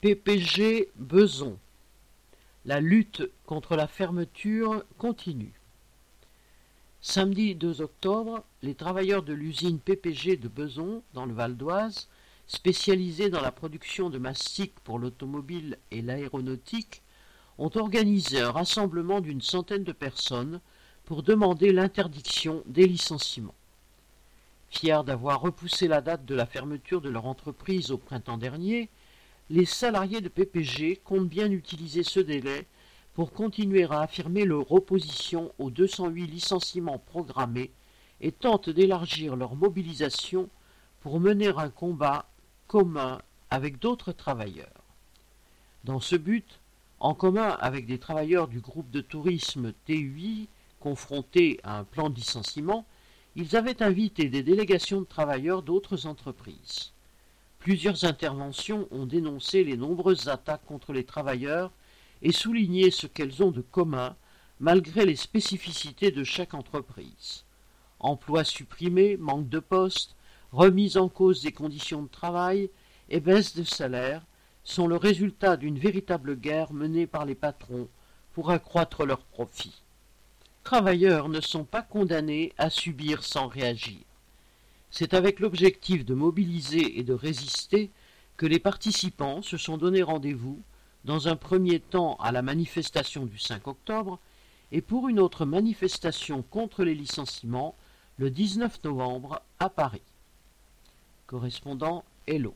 PPG Beson. La lutte contre la fermeture continue. Samedi 2 octobre, les travailleurs de l'usine PPG de Beson, dans le Val d'Oise, spécialisés dans la production de mastic pour l'automobile et l'aéronautique, ont organisé un rassemblement d'une centaine de personnes pour demander l'interdiction des licenciements. Fiers d'avoir repoussé la date de la fermeture de leur entreprise au printemps dernier, les salariés de PPG comptent bien utiliser ce délai pour continuer à affirmer leur opposition aux 208 licenciements programmés et tentent d'élargir leur mobilisation pour mener un combat commun avec d'autres travailleurs. Dans ce but, en commun avec des travailleurs du groupe de tourisme TUI confrontés à un plan de licenciement, ils avaient invité des délégations de travailleurs d'autres entreprises. Plusieurs interventions ont dénoncé les nombreuses attaques contre les travailleurs et souligné ce qu'elles ont de commun malgré les spécificités de chaque entreprise. Emplois supprimés, manque de postes, remise en cause des conditions de travail et baisse de salaire sont le résultat d'une véritable guerre menée par les patrons pour accroître leurs profits. Travailleurs ne sont pas condamnés à subir sans réagir. C'est avec l'objectif de mobiliser et de résister que les participants se sont donné rendez-vous, dans un premier temps à la manifestation du 5 octobre, et pour une autre manifestation contre les licenciements le 19 novembre à Paris. Correspondant Hello.